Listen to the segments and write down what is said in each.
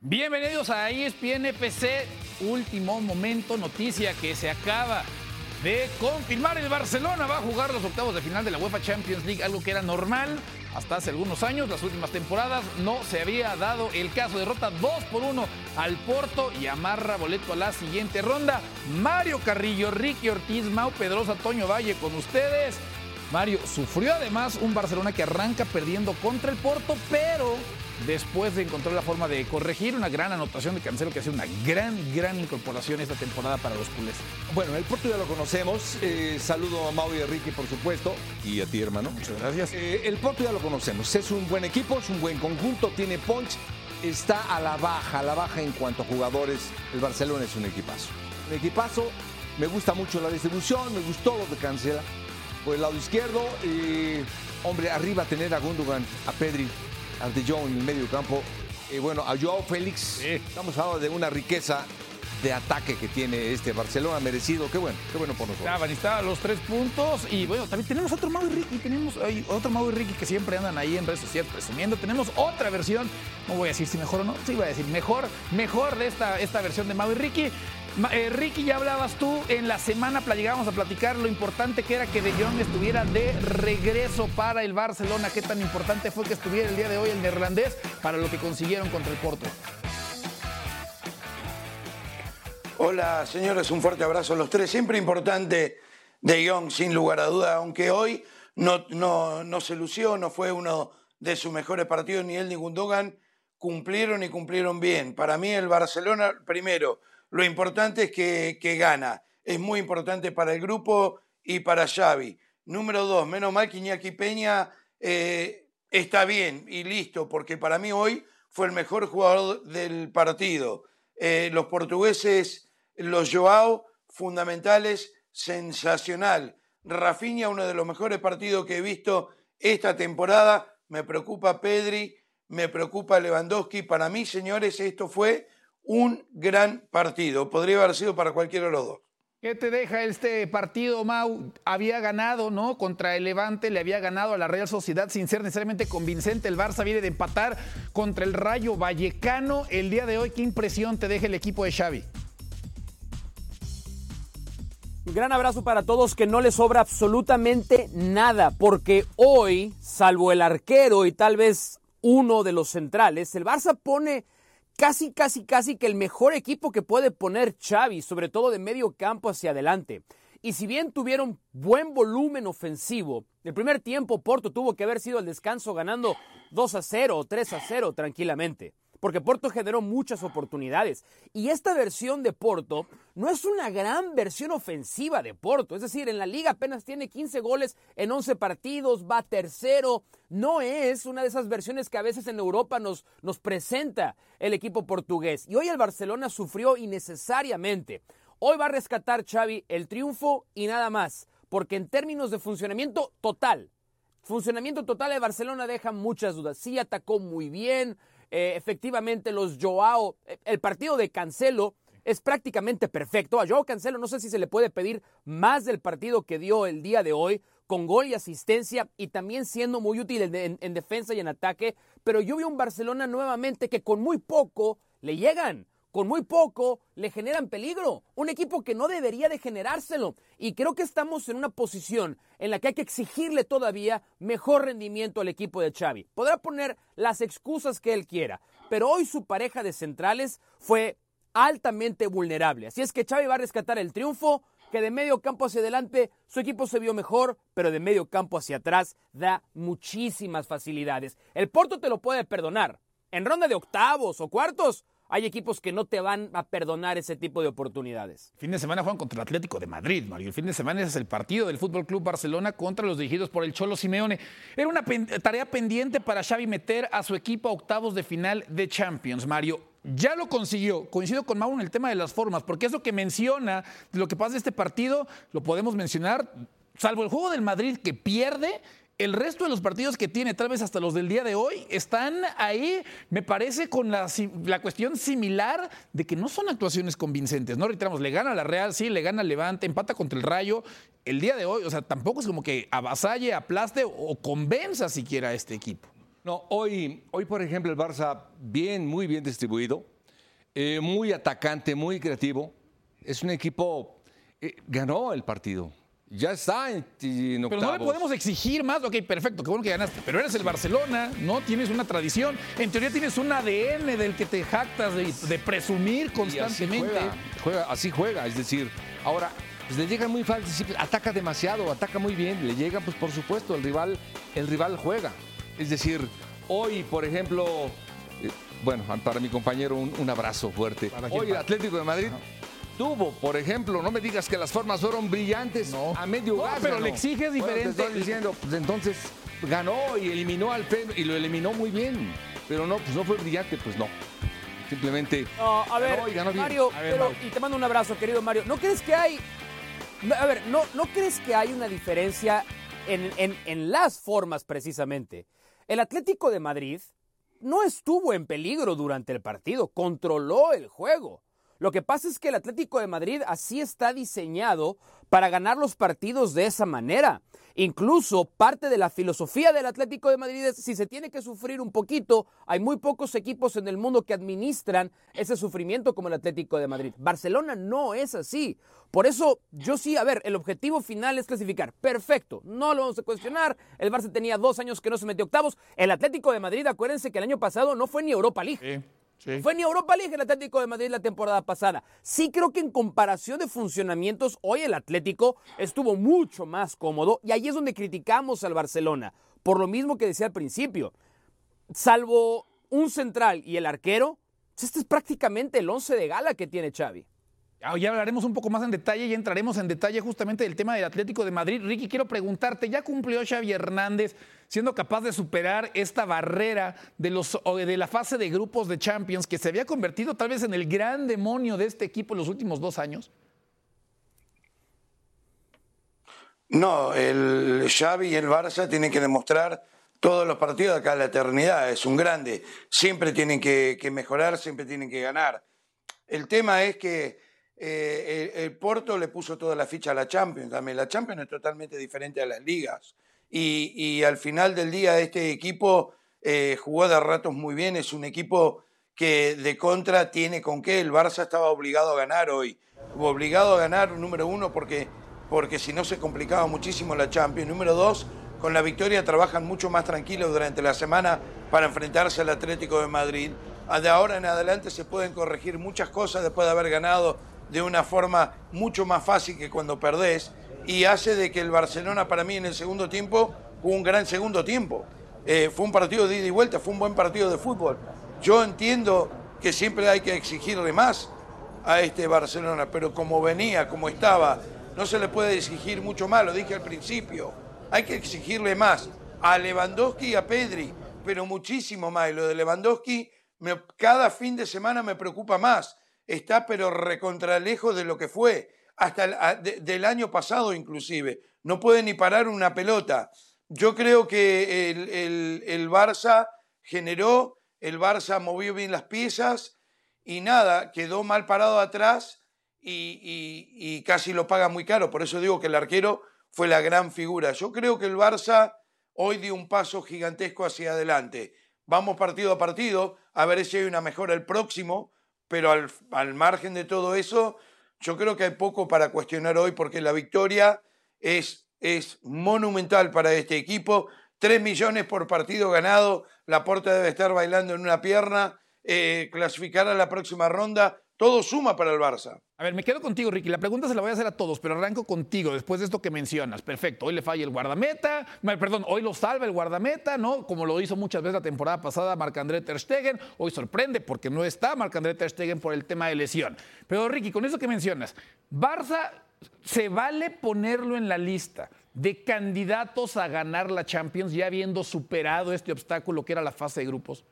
Bienvenidos a ESPN FC, último momento, noticia que se acaba de confirmar. El Barcelona va a jugar los octavos de final de la UEFA Champions League, algo que era normal hasta hace algunos años, las últimas temporadas, no se había dado el caso. Derrota 2 por 1 al Porto y amarra boleto a la siguiente ronda. Mario Carrillo, Ricky Ortiz, Mau Pedrosa, Toño Valle con ustedes. Mario sufrió además un Barcelona que arranca perdiendo contra el Porto, pero después de encontrar la forma de corregir una gran anotación de Cancelo que ha sido una gran, gran incorporación esta temporada para los culés. Bueno, el Porto ya lo conocemos. Eh, saludo a Mau y a Ricky, por supuesto. Y a ti, hermano. Muchas gracias. Eh, el Porto ya lo conocemos. Es un buen equipo, es un buen conjunto, tiene punch. Está a la baja, a la baja en cuanto a jugadores. El Barcelona es un equipazo. Un equipazo. Me gusta mucho la distribución, me gustó lo de Cancela por el lado izquierdo. Y, hombre, arriba tener a Gundogan, a Pedri, a De Jong en el medio campo. Y bueno, a Joao Félix. Estamos hablando de una riqueza de ataque que tiene este Barcelona merecido. Qué bueno, qué bueno por nosotros. Estaban, estaban los tres puntos. Y bueno, también tenemos otro Mau y Ricky. Tenemos otro Mau y Ricky que siempre andan ahí en redes sociales presumiendo. Tenemos otra versión. No voy a decir si mejor o no. Sí, voy a decir mejor, mejor de esta, esta versión de Mau y Ricky. Eh, Ricky, ya hablabas tú en la semana, llegábamos a platicar lo importante que era que De Jong estuviera de regreso para el Barcelona. Qué tan importante fue que estuviera el día de hoy el neerlandés para lo que consiguieron contra el Porto. Hola, señores, un fuerte abrazo a los tres. Siempre importante De Jong, sin lugar a duda, aunque hoy no, no, no se lució, no fue uno de sus mejores partidos, ni él ni Gundogan cumplieron y cumplieron bien. Para mí el Barcelona, primero, lo importante es que, que gana. Es muy importante para el grupo y para Xavi. Número dos, menos mal que Iñaki Peña eh, está bien y listo, porque para mí hoy fue el mejor jugador del partido. Eh, los portugueses, los Joao, fundamentales, sensacional. Rafinha, uno de los mejores partidos que he visto esta temporada. Me preocupa Pedri, me preocupa Lewandowski. Para mí, señores, esto fue un gran partido. Podría haber sido para cualquiera de los dos. ¿Qué te deja este partido, Mau? Había ganado, ¿no? Contra el Levante, le había ganado a la Real Sociedad sin ser necesariamente convincente. El Barça viene de empatar contra el Rayo Vallecano. El día de hoy, ¿qué impresión te deja el equipo de Xavi? Un gran abrazo para todos que no les sobra absolutamente nada, porque hoy, salvo el arquero y tal vez uno de los centrales, el Barça pone casi, casi, casi que el mejor equipo que puede poner Xavi, sobre todo de medio campo hacia adelante. Y si bien tuvieron buen volumen ofensivo, el primer tiempo Porto tuvo que haber sido el descanso ganando 2 a 0 o 3 a 0 tranquilamente porque Porto generó muchas oportunidades. Y esta versión de Porto no es una gran versión ofensiva de Porto. Es decir, en la liga apenas tiene 15 goles en 11 partidos, va tercero. No es una de esas versiones que a veces en Europa nos, nos presenta el equipo portugués. Y hoy el Barcelona sufrió innecesariamente. Hoy va a rescatar Xavi el triunfo y nada más. Porque en términos de funcionamiento total, funcionamiento total de Barcelona deja muchas dudas. Sí atacó muy bien, eh, efectivamente, los Joao, eh, el partido de Cancelo es prácticamente perfecto. A Joao Cancelo no sé si se le puede pedir más del partido que dio el día de hoy, con gol y asistencia y también siendo muy útil en, en- en defensa y en ataque. Pero yo vi un Barcelona nuevamente que con muy poco le llegan. Con muy poco le generan peligro. Un equipo que no debería de generárselo. Y creo que estamos en una posición en la que hay que exigirle todavía mejor rendimiento al equipo de Xavi. Podrá poner las excusas que él quiera, pero hoy su pareja de centrales fue altamente vulnerable. Así es que Xavi va a rescatar el triunfo, que de medio campo hacia adelante su equipo se vio mejor, pero de medio campo hacia atrás da muchísimas facilidades. El Porto te lo puede perdonar. En ronda de octavos o cuartos, hay equipos que no te van a perdonar ese tipo de oportunidades. Fin de semana juegan contra el Atlético de Madrid, Mario. El fin de semana es el partido del Fútbol Club Barcelona contra los dirigidos por el Cholo Simeone. Era una tarea pendiente para Xavi meter a su equipo a octavos de final de Champions, Mario. Ya lo consiguió. Coincido con Mauro en el tema de las formas, porque eso que menciona de lo que pasa en este partido, lo podemos mencionar, salvo el juego del Madrid que pierde. El resto de los partidos que tiene, tal vez hasta los del día de hoy, están ahí, me parece, con la, cuestión similar de que no son actuaciones convincentes, ¿no? Reiteramos, le gana a la Real, sí, le gana al Levante, empata contra el Rayo. El día de hoy, o sea, tampoco es como que avasalle, aplaste o convenza siquiera a este equipo. No, hoy, hoy por ejemplo, el Barça bien, muy bien distribuido, eh, muy atacante, muy creativo. Es un equipo, eh, ganó el partido. Ya está en, en Pero no le podemos exigir más. Ok, perfecto, qué bueno que ganaste. Pero eres el Barcelona, ¿no? Tienes una tradición. En teoría tienes un ADN del que te jactas de, de presumir Y así constantemente. juega, juega- así juega, es decir, ahora pues le llega muy fácil, sí, ataca demasiado, ataca muy bien, le llega, pues por supuesto, el rival, el rival juega. Es decir, hoy, por ejemplo, eh, bueno, para mi compañero un, un abrazo fuerte. Hoy el Atlético de Madrid tuvo, por ejemplo, no me digas que las formas fueron brillantes No. a medio No, gas. pero ganó. le exiges Bueno, te diferente. estoy diciendo, pues entonces ganó y eliminó al Fe y lo eliminó muy bien. Pero no, pues no fue brillante, pues no. Simplemente No, a ver, ganó y ganó bien. Mario, A ver, pero- Mau. y te mando un abrazo, querido Mario. ¿No crees que hay, no, a ver, no, no crees que hay una diferencia en, en- en las formas precisamente? El Atlético de Madrid no estuvo en peligro durante el partido, controló el juego. Lo que pasa es que el Atlético de Madrid así está diseñado para ganar los partidos de esa manera. Incluso parte de la filosofía del Atlético de Madrid es si se tiene que sufrir un poquito, hay muy pocos equipos en el mundo que administran ese sufrimiento como el Atlético de Madrid. Barcelona no es así. Por eso yo sí, a ver, el objetivo final es clasificar. Perfecto, no lo vamos a cuestionar. El Barça tenía dos años que no se metió octavos. El Atlético de Madrid, acuérdense que el año pasado no fue ni Europa League. Sí, Fue en Europa League el Atlético de Madrid la temporada pasada. Sí creo que en comparación de funcionamientos, hoy el Atlético estuvo mucho más cómodo y ahí es donde criticamos al Barcelona. Por lo mismo que decía al principio. Salvo un central y el arquero, pues este es prácticamente el once de gala que tiene Xavi. Ya, ya hablaremos un poco más en detalle y entraremos en detalle justamente del tema del Atlético de Madrid. Ricky, quiero preguntarte, ¿ya cumplió Xavi Hernández siendo capaz de superar esta barrera de, los, de la fase de grupos de Champions que se había convertido tal vez en el gran demonio de este equipo en los últimos dos años? No, el Xavi y el Barça tienen que demostrar todos los partidos de acá a la eternidad. Es un grande. Siempre tienen que mejorar, siempre tienen que ganar. El tema es que eh, el, Porto le puso toda la ficha a la Champions también. La Champions es totalmente diferente a las ligas. Y, y al final del día este equipo eh, jugó de ratos muy bien. Es un equipo que de contra tiene con qué. El Barça estaba obligado a ganar hoy. Obligado a ganar, número uno, porque porque si no se complicaba muchísimo la Champions. Número dos, con la victoria trabajan mucho más tranquilos durante la semana para enfrentarse al Atlético de Madrid. De ahora en adelante se pueden corregir muchas cosas después de haber ganado de una forma mucho más fácil que cuando perdés y hace de que el Barcelona para mí en el segundo tiempo fue un gran segundo tiempo. Eh, fue un partido de ida y vuelta, fue un buen partido de fútbol. Yo entiendo que siempre hay que exigirle más a este Barcelona, pero como venía, como estaba, no se le puede exigir mucho más, lo dije al principio. Hay que exigirle más a Lewandowski y a Pedri, pero muchísimo más. Y lo de Lewandowski, cada fin de semana me preocupa más. Está pero recontra lejos de lo que fue, hasta del año pasado inclusive. No puede ni parar una pelota. Yo creo que el, el- el Barça generó, el Barça movió bien las piezas y nada, quedó mal parado atrás y, y- y casi lo paga muy caro. Por eso digo que el arquero fue la gran figura. Yo creo que el Barça hoy dio un paso gigantesco hacia adelante. Vamos partido a partido a ver si hay una mejora el próximo, pero al, al margen de todo eso, yo creo que hay poco para cuestionar hoy porque la victoria es, es monumental para este equipo. Tres millones por partido ganado, la puerta debe estar bailando en una pierna, eh, clasificar a la próxima ronda, todo suma para el Barça. A ver, me quedo contigo, Ricky. La pregunta se la voy a hacer a todos, pero arranco contigo después de esto que mencionas. Perfecto, hoy le falla el guardameta, perdón, hoy lo salva el guardameta, ¿no? Como lo hizo muchas veces la temporada pasada Marc-André Ter Stegen. Hoy sorprende porque no está Marc-André Ter Stegen por el tema de lesión. Pero Ricky, con eso que mencionas, Barça se vale ponerlo en la lista de candidatos a ganar la Champions ya habiendo superado este obstáculo que era la fase de grupos.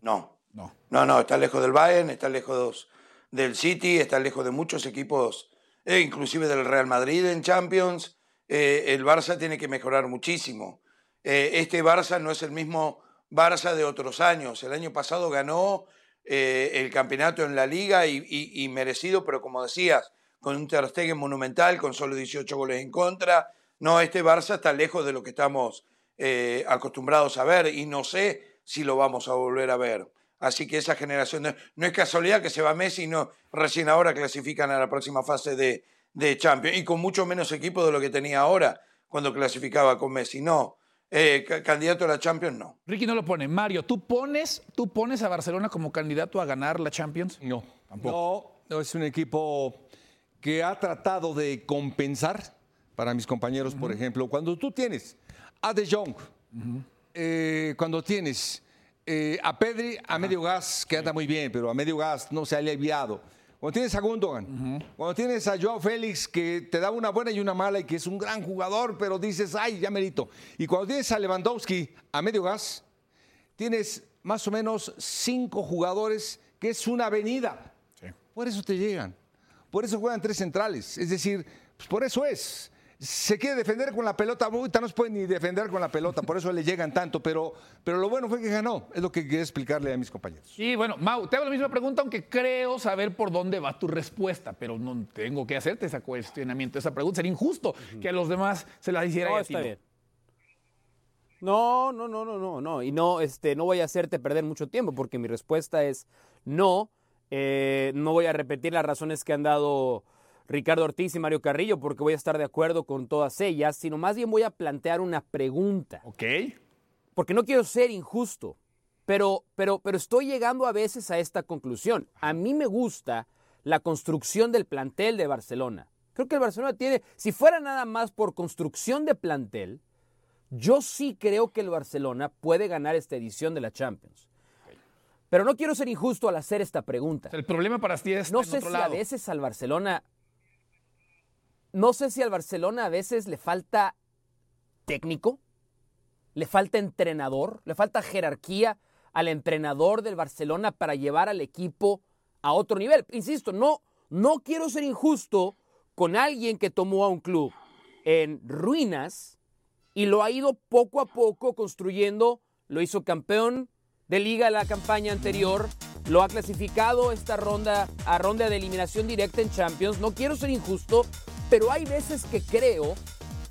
No, No. no, no, está lejos del Bayern, está lejos del City, está lejos de muchos equipos, eh, inclusive del Real Madrid en Champions. Eh, el Barça tiene que mejorar muchísimo. Eh, este Barça no es el mismo Barça de otros años. El año pasado ganó el campeonato en la liga y, merecido, pero como decías, con un Ter Stegen monumental, con solo 18 goles en contra. No, este Barça está lejos de lo que estamos acostumbrados a ver y no sé si lo vamos a volver a ver. Así que esa generación, de, no es casualidad que se va Messi, no, recién ahora clasifican a la próxima fase de, de Champions y con mucho menos equipo de lo que tenía ahora cuando clasificaba con Messi. No, eh, candidato a la Champions, no. Ricky no lo pone. Mario, ¿tú pones, ¿tú pones a Barcelona como candidato a ganar la Champions? No, tampoco. No, es un equipo que ha tratado de compensar para mis compañeros, por ejemplo, cuando tú tienes a De Jong, eh, cuando tienes eh, a Pedri a medio gas, que anda muy bien, pero a medio gas no se ha aliviado. Cuando tienes a Gundogan, cuando tienes a Joao Félix, que te da una buena y una mala y que es un gran jugador, pero dices, ay, ya merito. Y cuando tienes a Lewandowski a medio gas, tienes más o menos cinco jugadores que es una avenida. Por eso te llegan. Por eso juegan tres centrales. Es decir, pues por eso es se quiere defender con la pelota, ahorita no se puede ni defender con la pelota, por eso le llegan tanto, pero, pero lo bueno fue que ganó, es lo que quería explicarle a mis compañeros. Sí, bueno, Mau, te hago la misma pregunta, aunque creo saber por dónde va tu respuesta, pero no tengo que hacerte ese cuestionamiento, esa pregunta. Sería injusto que a los demás se la hiciera no, está bien. No, no, no, no, no, no. Y no, este, no voy a hacerte perder mucho tiempo, porque mi respuesta es no. Eh, no voy a repetir las razones que han dado Ricardo Ortiz y Mario Carrillo, porque voy a estar de acuerdo con todas ellas, sino más bien voy a plantear una pregunta. Ok. Porque no quiero ser injusto, pero, pero, pero estoy llegando a veces a esta conclusión. A mí me gusta la construcción del plantel de Barcelona. Creo que el Barcelona tiene, si fuera nada más por construcción de plantel, yo sí creo que el Barcelona puede ganar esta edición de la Champions. Pero no quiero ser injusto al hacer esta pregunta. El problema para ti es no sé si a veces al Barcelona no sé si al Barcelona a veces le falta técnico, le falta entrenador, le falta jerarquía al entrenador del Barcelona para llevar al equipo a otro nivel. Insisto, no, no quiero ser injusto con alguien que tomó a un club en ruinas y lo ha ido poco a poco construyendo, lo hizo campeón de liga la campaña anterior, lo ha clasificado esta ronda a ronda de eliminación directa en Champions. No quiero ser injusto, pero hay veces que creo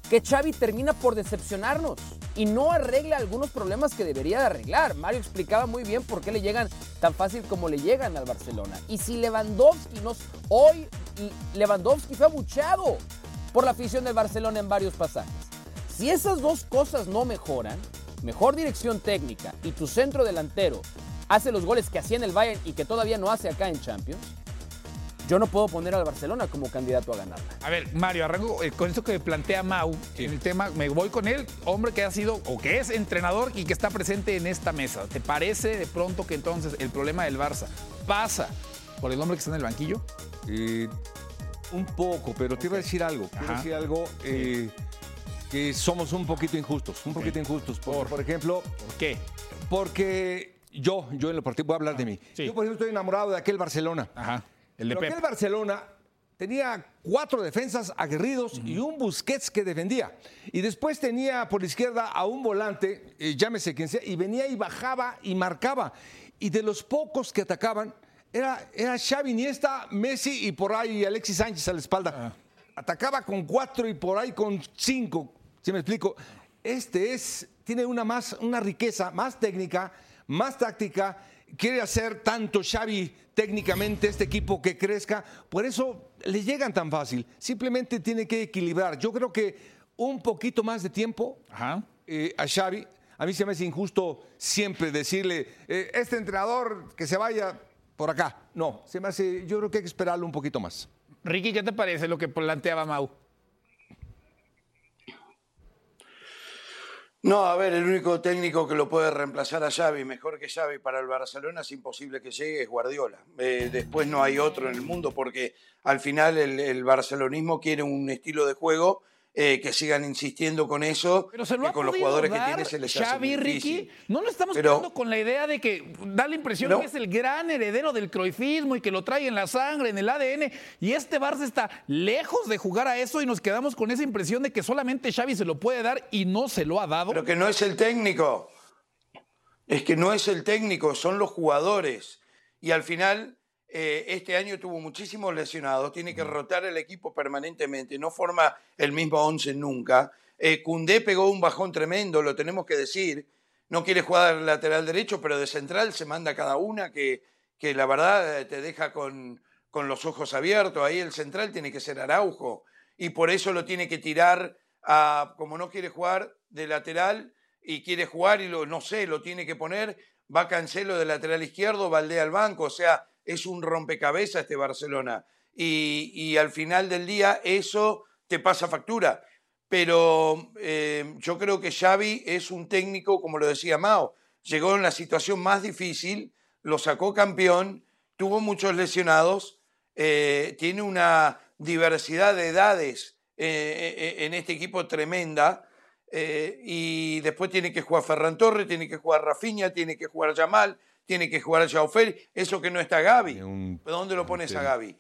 que Xavi termina por decepcionarnos y no arregla algunos problemas que debería de arreglar. Mario explicaba muy bien por qué le llegan tan fácil como le llegan al Barcelona. Y si Lewandowski nos hoy Lewandowski fue abuchado por la afición del Barcelona en varios pasajes. Si esas dos cosas no mejoran, mejor dirección técnica y tu centro delantero hace los goles que hacía en el Bayern y que todavía no hace acá en Champions, yo no puedo poner al Barcelona como candidato a ganarla. A ver, Mario, arranco eh, con esto que plantea Mau en el tema, me voy con él, hombre que ha sido o que es entrenador y que está presente en esta mesa. ¿Te parece de pronto que entonces el problema del Barça pasa por el hombre que está en el banquillo? Eh, un poco, pero te iba a decir algo. Quiero decir algo eh, que somos un poquito injustos, un poquito injustos. Por, por ejemplo, ¿por qué? Porque yo, yo en lo particular, voy a hablar de mí. Yo, por ejemplo, estoy enamorado de aquel Barcelona. Ajá. El de Pero aquel Barcelona tenía cuatro defensas aguerridos y un Busquets que defendía. Y después tenía por la izquierda a un volante, eh, llámese quien sea, y venía y bajaba y marcaba. Y de los pocos que atacaban, era, era Xavi Iniesta, Messi y por ahí Alexis Sánchez a la espalda. Ah. Atacaba con cuatro y por ahí con cinco, si me explico. Este es, tiene una, más, una riqueza más técnica, más táctica quiere hacer tanto Xavi técnicamente este equipo que crezca, por eso le llegan tan fácil. Simplemente tiene que equilibrar. Yo creo que un poquito más de tiempo eh, a Xavi. A mí se me hace injusto siempre decirle, eh, este entrenador que se vaya por acá. No, se me hace, yo creo que hay que esperarlo un poquito más. Ricky, ¿qué te parece lo que planteaba Mau? No, a ver, el único técnico que lo puede reemplazar a Xavi, mejor que Xavi para el Barcelona, es imposible que llegue, es Guardiola. Eh, después no hay otro en el mundo porque al final el, el barcelonismo quiere un estilo de juego eh, que sigan insistiendo con eso, Pero se que con los jugadores que tiene se les Xavi, hace Ricky, no lo estamos Pero, con la idea de que da la impresión que es el gran heredero del croifismo y que lo trae en la sangre, en el ADN, y este Barça está lejos de jugar a eso y nos quedamos con esa impresión de que solamente Xavi se lo puede dar y no se lo ha dado. Pero que no es el técnico, es que no es el técnico, son los jugadores. Y al final eh, este año tuvo muchísimos lesionados, tiene que rotar el equipo permanentemente, no forma el mismo once nunca. Eh, Cundé pegó un bajón tremendo, lo tenemos que decir. No quiere jugar lateral derecho, pero de central se manda cada una que, que la verdad eh, te deja con, con los ojos abiertos. Ahí el central tiene que ser Araujo. Y por eso lo tiene que tirar a, como no quiere jugar de lateral y quiere jugar y lo, no sé, lo tiene que poner, va Cancelo de lateral izquierdo, Valdea al banco. O sea, es un rompecabezas este Barcelona. Y, al final del día eso te pasa factura. Pero eh, yo creo que Xavi es un técnico, como lo decía Mao, llegó en la situación más difícil, lo sacó campeón, tuvo muchos lesionados, eh, tiene una diversidad de edades eh, en este equipo tremenda. y después tiene que jugar Ferran Torres, tiene que jugar Rafinha, tiene que jugar Yamal, tiene que jugar Joao Félix. Eso que no está Gaby. ¿Dónde lo pones a Gaby?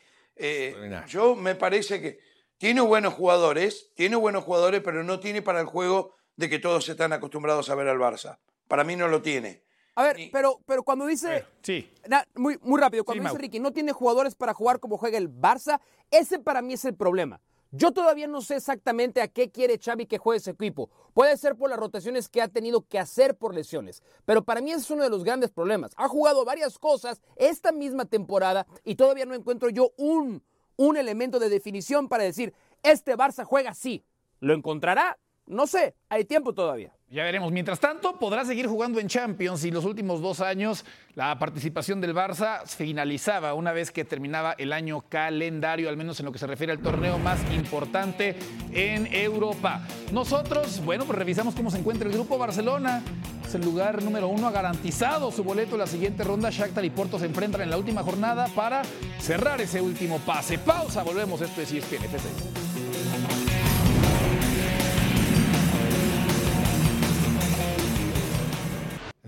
yo me parece que tiene buenos jugadores, tiene buenos jugadores, pero no tiene para el juego de que todos están acostumbrados a ver al Barça. Para mí no lo tiene. A ver, pero, pero cuando dice. sí. muy, muy rápido, cuando dice Ricky, no tiene jugadores para jugar como juega el Barça, ese para mí es el problema. Yo todavía no sé exactamente a qué quiere Xavi que juegue ese equipo. Puede ser por las rotaciones que ha tenido que hacer por lesiones, pero para mí es uno de los grandes problemas. Ha jugado varias cosas esta misma temporada y todavía no encuentro yo un un elemento de definición para decir, este Barça juega así. ¿Lo encontrará? No sé, hay tiempo todavía. Ya veremos. Mientras tanto, podrá seguir jugando en Champions y los últimos dos años la participación del Barça finalizaba una vez que terminaba el año calendario, al menos en lo que se refiere al torneo más importante en Europa. Nosotros, bueno, pues revisamos cómo se encuentra el grupo Barcelona. Es el lugar número uno, ha garantizado su boleto en la siguiente ronda. Shakhtar y Porto se enfrentan en la última jornada para cerrar ese último pase. Pausa, volvemos. Esto es ESPN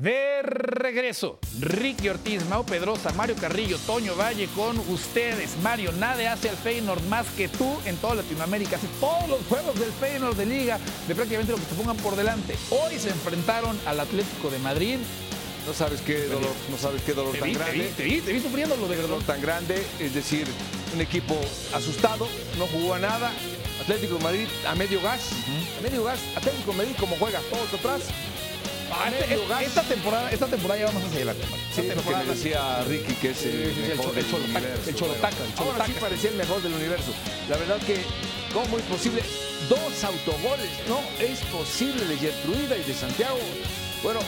De regreso, Ricky Ortiz, Mau Pedrosa, Mario Carrillo, Toño Valle con ustedes. Mario, nadie hace al Feyenoord más que tú en toda Latinoamérica. Hace todos los juegos del Feyenoord de Liga, de prácticamente lo que te pongan por delante. Hoy se enfrentaron al Atlético de Madrid. No sabes qué dolor, no sabes qué dolor tan grande. Te vi, te vi, sufriendo lo de dolor tan grande, es decir, un equipo asustado, no jugó a nada. Atlético de Madrid a medio gas, a medio gas. Atlético de Madrid como juega todos atrás, este, esta, temporada, esta temporada ya vamos a seguir la Sí, lo que me decía Ricky, que es el, mejor del universo. El Cholotaca. El Cholotaca. sí parecía el mejor del universo. La verdad que, ¿cómo es posible? Dos autogoles, no es posible de Gertruida y de Santiago. Bueno,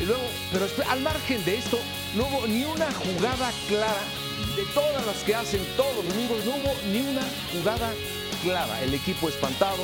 y luego, pero al margen de esto, no hubo ni una jugada clara de todas las que hacen todos los domingos, no hubo ni una jugada clara. El equipo espantado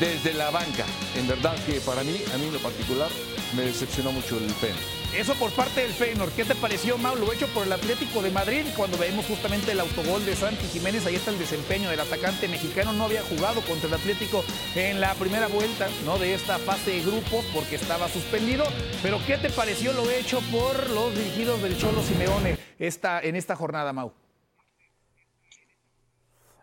desde la banca. En verdad que para mí, a mí en lo particular, me decepcionó mucho el Feyenoord. Eso por parte del Feyenoord. ¿Qué te pareció, Mau? Lo hecho por el Atlético de Madrid. Cuando vemos justamente el autogol de Santi Jiménez, ahí está el desempeño del atacante mexicano. No había jugado contra el Atlético en la primera vuelta ¿no? de esta fase de grupos porque estaba suspendido. Pero ¿qué te pareció lo hecho por los dirigidos del Cholo Simeone esta, en esta jornada, Mau?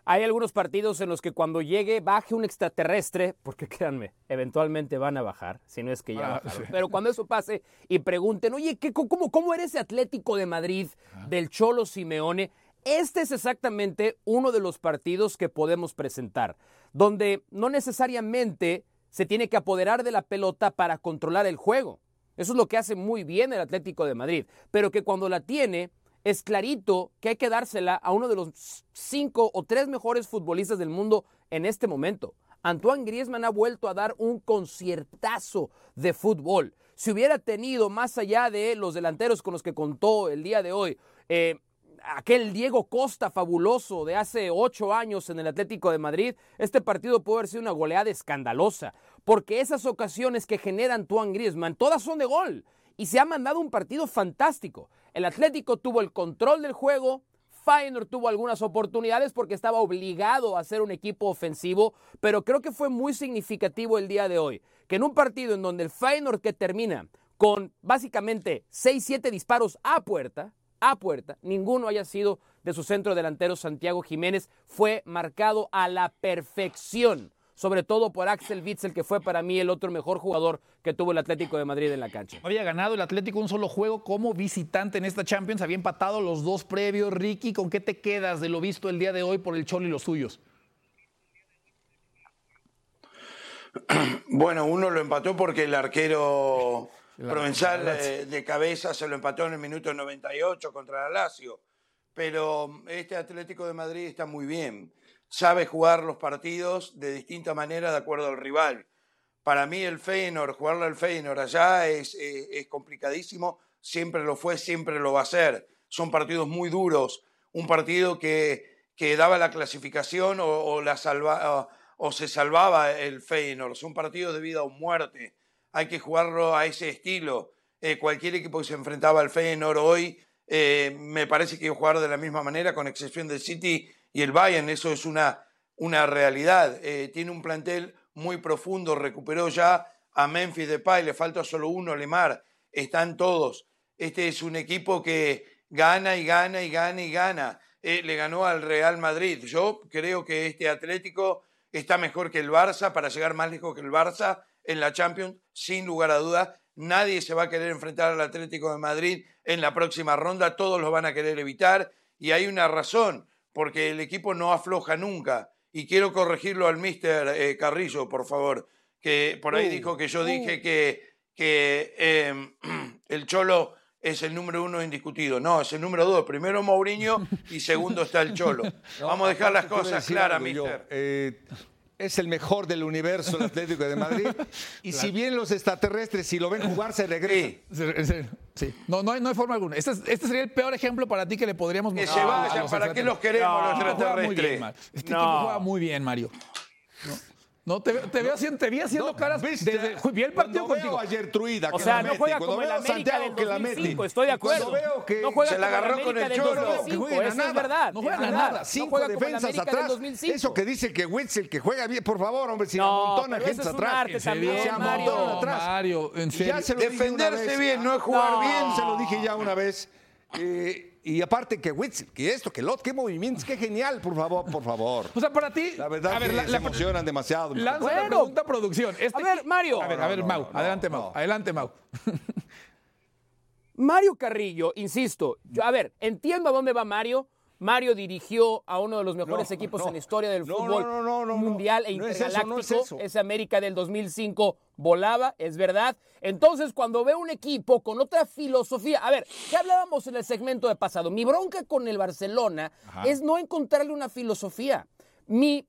Hay algunos partidos en los que cuando llegue baje un extraterrestre, porque créanme, eventualmente van a bajar, si no es que ya ah, Pero cuando eso pase y pregunten, oye, ¿qué, cómo, ¿cómo eres ese Atlético de Madrid del Cholo Simeone? Este es exactamente uno de los partidos que podemos presentar, donde no necesariamente se tiene que apoderar de la pelota para controlar el juego. Eso es lo que hace muy bien el Atlético de Madrid, pero que cuando la tiene es clarito que hay que dársela a uno de los cinco o tres mejores futbolistas del mundo en este momento. Antoine Griezmann ha vuelto a dar un conciertazo de fútbol. Si hubiera tenido, más allá de los delanteros con los que contó el día de hoy, eh, aquel Diego Costa fabuloso de hace ocho años en el Atlético de Madrid, este partido puede haber sido una goleada escandalosa, porque esas ocasiones que genera Antoine Griezmann, todas son de gol, y se ha mandado un partido fantástico. El Atlético tuvo el control del juego, Feyenoord tuvo algunas oportunidades porque estaba obligado a ser un equipo ofensivo, pero creo que fue muy significativo el día de hoy, que en un partido en donde el Feyenoord que termina con básicamente 6-7 disparos a puerta, a puerta, ninguno haya sido de su centro delantero Santiago Jiménez, fue marcado a la perfección sobre todo por Axel Witzel, que fue para mí el otro mejor jugador que tuvo el Atlético de Madrid en la cancha. Había ganado el Atlético un solo juego como visitante en esta Champions, había empatado los dos previos. Ricky, ¿con qué te quedas de lo visto el día de hoy por el Cholo y los suyos? Bueno, uno lo empató porque el arquero provenzal eh, de cabeza se lo empató en el minuto 98 contra la Lazio. Pero este Atlético de Madrid está muy bien. Sabe jugar los partidos de distinta manera de acuerdo al rival. Para mí el Feyenoord, jugarle al Feyenoord allá es, es complicadísimo. Siempre lo fue, siempre lo va a ser. Son partidos muy duros. Un partido que, que daba la clasificación o, o o- o se salvaba el Feyenoord. Son partidos de vida o muerte. Hay que jugarlo a ese estilo. Eh, cualquier equipo que se enfrentaba al Feyenoord hoy eh, me parece que iba a jugar de la misma manera, con excepción del City y el Bayern. Eso es una, una realidad. Eh, tiene un plantel muy profundo, recuperó ya a Memphis Depay, le falta solo uno, Lemar. Están todos. Este es un equipo que gana y gana y gana y gana. Eh, le ganó al Real Madrid. Yo creo que este Atlético está mejor que el Barça para llegar más lejos que el Barça en la Champions, sin lugar a dudas. Nadie se va a querer enfrentar al Atlético de Madrid en la próxima ronda, todos lo van a querer evitar y hay una razón, porque el equipo no afloja nunca. Y quiero corregirlo al mister eh, Carrillo, por favor, que por ahí Uh, dijo que yo dije que, que eh, el Cholo es el número uno indiscutido. No, es el número dos. Primero Mourinho y segundo está el Cholo. Vamos a dejar las cosas claras, mister. Eh, es el mejor del universo el Atlético de Madrid. Y si bien los extraterrestres, si lo ven jugar, se regresan. Sí. No, no hay, no hay forma alguna. Este, es- este sería el peor ejemplo para ti que le podríamos Que mostrar. se a vayan, ¿para qué los queremos No. los equipo juega muy bien, extraterrestres? Este No. equipo juega muy bien, Mario. No, no, te, te veo haciendo, te vi haciendo No, caras ¿viste? desde vi el partido Cuando contigo. veo a Gertruida O sea, la no mete, juega cuando como el América Santiago del que la 2005, mete, estoy de acuerdo. veo que no juega se la agarró con el Cholo, que 2005, jueguen a eso es nada. verdad. No es verdad. nada. No Cinco juega como el defensas América del atrás. 2005. Eso que dice que Witzel que juega bien, por favor, hombre, si No, amontona pero gente eso es un atrás. arte también, se amontona atrás. Mario, en Y serio. ya se lo dije una Defenderse vez. bien, no es jugar No. bien. Se lo dije ya una vez. Eh, y aparte que Witzel, que esto, que lo, qué movimientos, qué genial, por favor, por favor. O sea, para ti. La verdad a ver, que la, se la- emocionan demasiado. lanza la Bueno. pregunta a producción. Este A ver, Mario. A ver, a ver, no, Mau. no, adelante, no. Mau. Adelante, Mau. Mario Carrillo, insisto, yo, a ver, entiendo a dónde va Mario. Mario dirigió a uno de los mejores No, equipos no. en la historia del No, fútbol no, no, no, no, mundial e no es eso, no intergaláctico. es eso. Ese América del 2005 volaba, es verdad. Entonces, cuando veo un equipo con otra filosofía, a ver, ¿qué hablábamos en el segmento de pasado? Mi bronca con el Barcelona es no encontrarle una filosofía. Mi,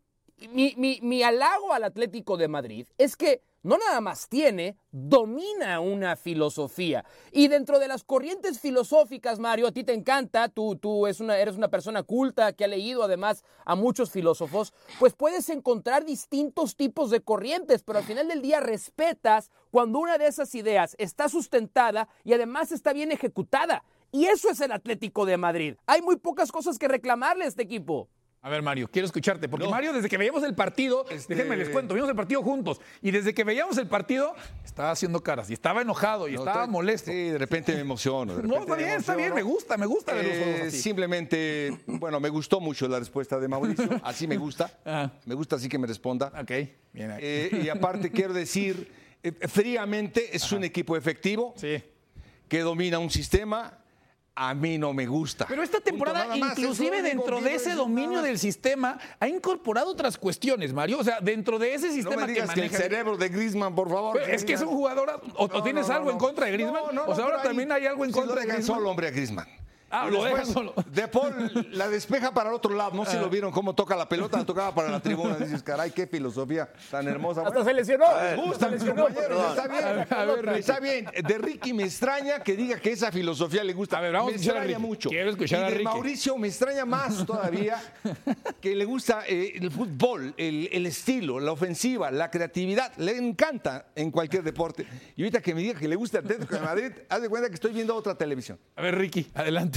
mi, mi, mi halago al Atlético de Madrid es que no nada más tiene, domina una filosofía. Y dentro de las corrientes filosóficas, Mario, a ti te encanta, tú, tú eres una persona culta que ha leído además a muchos filósofos, pues puedes encontrar distintos tipos de corrientes, pero al final del día respetas cuando una de esas ideas está sustentada y además está bien ejecutada. Y eso es el Atlético de Madrid. Hay muy pocas cosas que reclamarle a este equipo. A ver, Mario, quiero escucharte. Porque No. Mario, desde que veíamos el partido, Este- déjenme les cuento, vimos el partido juntos. Y desde que veíamos el partido, estaba haciendo caras. Y estaba enojado y No, estaba molesto. Sí, de repente me emociono. No, está bien, está bien. Me gusta, me gusta ver los juegos así. simplemente, bueno, me gustó mucho la respuesta de Mauricio. Así me gusta. Ah. Me gusta así que me responda. Ok, bien ahí. Eh, y aparte quiero decir, eh, fríamente, es un equipo efectivo sí. que domina un sistema. A mí no me gusta. Pero esta temporada, inclusive dentro de ese dominio nada. del sistema, ha incorporado otras cuestiones, Mario. O sea, dentro de ese No sistema me digas que que el maneja. cerebro de Griezmann, por favor. Pero es que es un jugador. ¿O, No, tienes no, no, algo en contra de Griezmann? No, no, o sea, no, ahora también hay algo en contra lo de Griezmann. solo, hombre, a Griezmann. Ah, lo dejan después, solo. De Paul la despeja para el otro lado. No sé si lo vieron cómo toca la pelota, la tocaba para la tribuna. Dices, caray, qué filosofía tan hermosa. Hasta Bueno, se lesionó. les gusta, Se mis lesionó. compañeros, está bien. A ver, a ver, Ricky. está bien. De Ricky me extraña que diga que esa filosofía le gusta. A ver, vamos me a escuchar a extraña Ricky. mucho. Quiero escuchar y a de Ricky. Mauricio me extraña más todavía que le gusta eh, el fútbol, el, el estilo, la ofensiva, la creatividad. Le encanta en cualquier deporte. Y ahorita que me diga que le gusta el Atlético de Madrid, haz de cuenta que estoy viendo otra televisión. A ver, Ricky, adelante.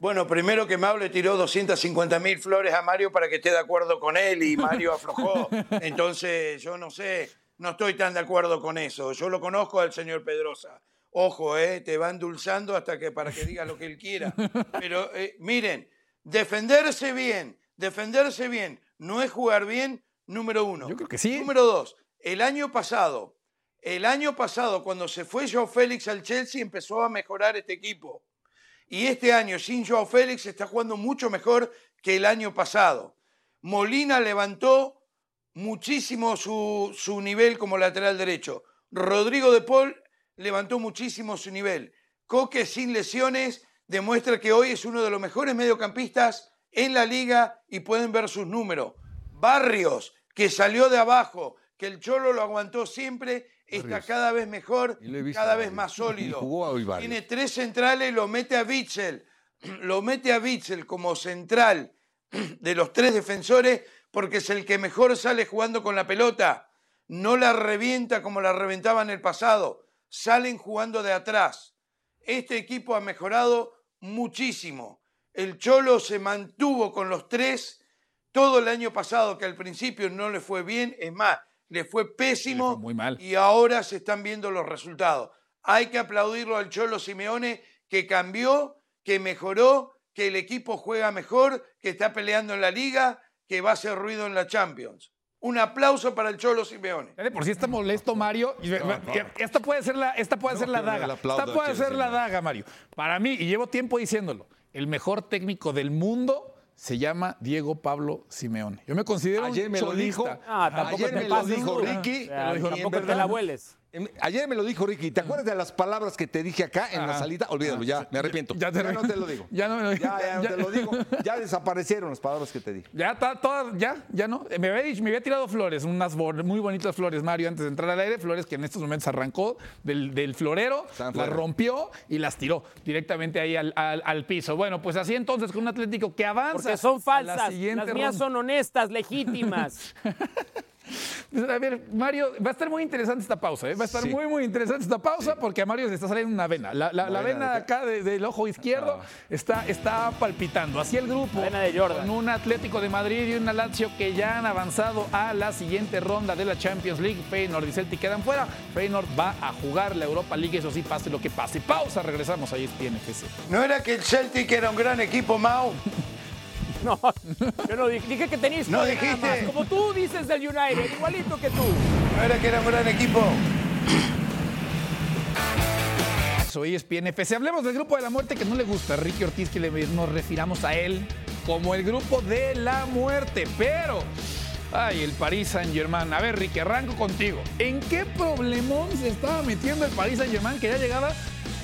Bueno, primero que Mau le tiró 250 mil flores a Mario para que esté de acuerdo con él y Mario aflojó. Entonces, yo no sé, no estoy tan de acuerdo con eso. Yo lo conozco al señor Pedrosa. Ojo, eh, te va endulzando hasta que para que diga lo que él quiera. Pero eh, miren, defenderse bien, defenderse bien, no es jugar bien, número uno. Yo creo que sí. Número dos, el año pasado, el año pasado, cuando se fue Joe Félix al Chelsea, empezó a mejorar este equipo. Y este año, sin Joao Félix, está jugando mucho mejor que el año pasado. Molina levantó muchísimo su, su nivel como lateral derecho. Rodrigo de Paul levantó muchísimo su nivel. Coque sin lesiones demuestra que hoy es uno de los mejores mediocampistas en la liga y pueden ver sus números. Barrios, que salió de abajo, que el Cholo lo aguantó siempre, está cada vez mejor, cada vez más sólido. Tiene tres centrales, lo mete a Witzel, lo mete a Witzel como central de los tres defensores porque es el que mejor sale jugando con la pelota. No la revienta como la reventaba en el pasado. Salen jugando de atrás. Este equipo ha mejorado muchísimo. El Cholo se mantuvo con los tres todo el año pasado, que al principio no le fue bien, es más, le fue pésimo Le fue muy mal. y ahora se están viendo los resultados. Hay que aplaudirlo al Cholo Simeone que cambió, que mejoró, que el equipo juega mejor, que está peleando en la liga, que va a hacer ruido en la Champions. Un aplauso para el Cholo Simeone. Por si está molesto, Mario. Esta puede ser la, esta puede ser la daga. Esta puede ser la daga, Mario. Para mí, y llevo tiempo diciéndolo, el mejor técnico del mundo se llama Diego Pablo Simeone. Yo me considero Ayer un me lo cholista. dijo. Ah, tampoco Ayer te me lo pases, dijo ¿no? Ricky. O sea, tampoco te la vueles. Em, Ayer me lo dijo Ricky. ¿Te acuerdas de las palabras que te dije acá en la salita? Olvídalo, ya, me arrepiento. Ya Ya, te- no te lo digo. Ya no me lo- Ya, ya te lo digo. Ya desaparecieron las palabras que te dije. Ya está todas, ya, ya no. Me había, dicho- me había tirado flores, unas muy bonitas flores, Mario, antes de entrar al aire, flores que en estos momentos arrancó del, del florero, las rompió y las tiró directamente ahí al, al- al piso. Bueno, pues así entonces con un Atlético que avanza. Porque son la falsas. Las mías ronda. son honestas, legítimas. A ver, Mario, va a estar muy interesante esta pausa, ¿eh? Va a estar Sí. muy, muy interesante esta pausa porque a Mario se está saliendo una vena. La, la- la Una vena de acá de- del ojo izquierdo está, está palpitando. Así el grupo, La vena de Jordan. con un Atlético de Madrid y un Lazio que ya han avanzado a la siguiente ronda de la Champions League. Feyenoord y Celtic quedan fuera. Feyenoord va a jugar la Europa League, eso sí, pase lo que pase. Pausa, regresamos a ESPN FC. ¿No era que el Celtic era un gran equipo, Mau? No, yo no dije, dije que tenías No nada dijiste. más, Como tú dices del United, igualito que tú. ¿No era que era un gran equipo? Soy ESPN FC. Hablemos del grupo de la muerte que no le gusta a Ricky Ortiz, que le- nos refiramos a él como el grupo de la muerte. Pero, ay, el Paris Saint Germain. A ver, Ricky, arranco contigo. ¿En qué problemón se estaba metiendo el Paris Saint Germain que ya llegaba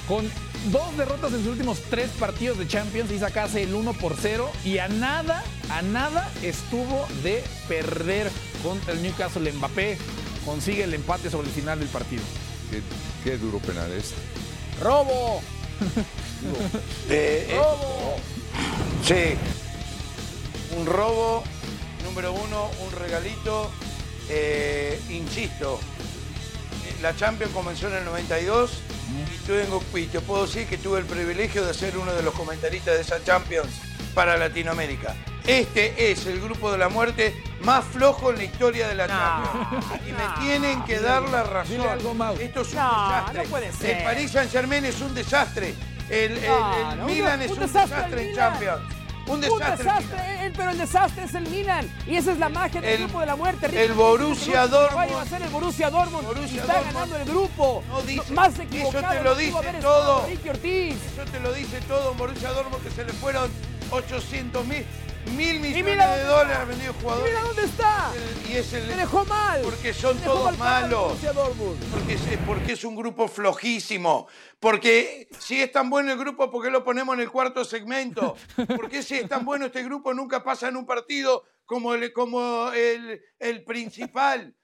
con dos derrotas en sus últimos tres partidos de Champions y sacase el 1 por 0 y a nada, a nada estuvo de perder contra el Newcastle Mbappé? Consigue el empate sobre el final del partido. Qué, qué duro penal es. ¡Robo! Eh, eh, ¡Robo! Sí. Un robo, número uno, un regalito. Eh, insisto, eh, la Champions comenzó en el 92 y, tengo, y te puedo decir que tuve el privilegio de ser uno de los comentaristas de esa Champions para Latinoamérica. Este es el grupo de la muerte más flojo en la historia de la Champions. Y me tienen que dar la razón. Algo. Esto es un No, desastre. no puede ser. El Paris Saint Germain es un desastre. El, Milan es un desastre en. Champions. Un Un desastre. el Milan. desastre, eh, pero el desastre es el Milan. Y esa es la magia del El- grupo de la muerte. El Borussia El Dortmund. Va a ser el Borussia Dortmund. Borussia está Dortmund. ganando el grupo. No dice- Más eso equivocado. te lo dice todo. Ricky Ortiz. Eso te lo dice todo Borussia Dortmund que se le fueron 800 mil, mil millones mira de dólares Y jugadores. mira dónde está. Y es el, dejó mal. Porque son dejó todos malos. Porque es, porque es un grupo flojísimo. Porque si es tan bueno el grupo, ¿por qué lo ponemos en el cuarto segmento? Porque si es tan bueno este grupo, nunca pasa en un partido como el, como el, el principal.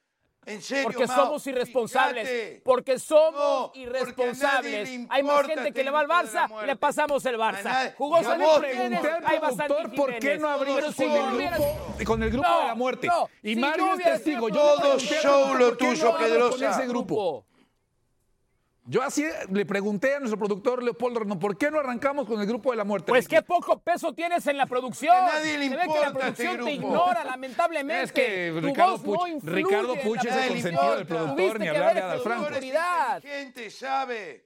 En serio, Porque somos irresponsables. fíjate. Porque somos No, irresponsables. le Hay más gente que le va al Barça, le pasamos el Barça. Jugó vos, Jiménez, Santi productor por qué no abrimos si con, el grupo, con el grupo No, de la muerte. y si Mario es testigo. Yo Todo show lo ¿por qué no tuyo, Pedrosa. con ese grupo? Yo así le pregunté a nuestro productor Leopoldo Renaud, ¿por qué no arrancamos con el grupo de la muerte? Pues qué poco peso tienes en la producción. Que nadie le Se ve que la importa producción este te ignora, lamentablemente. Es que Tu Ricardo no Puch- influye Ricardo Puch es el consentido del productor, Tuviste ni hablar de haber Adal Franco. Tú eres autoridad. inteligente, sabe.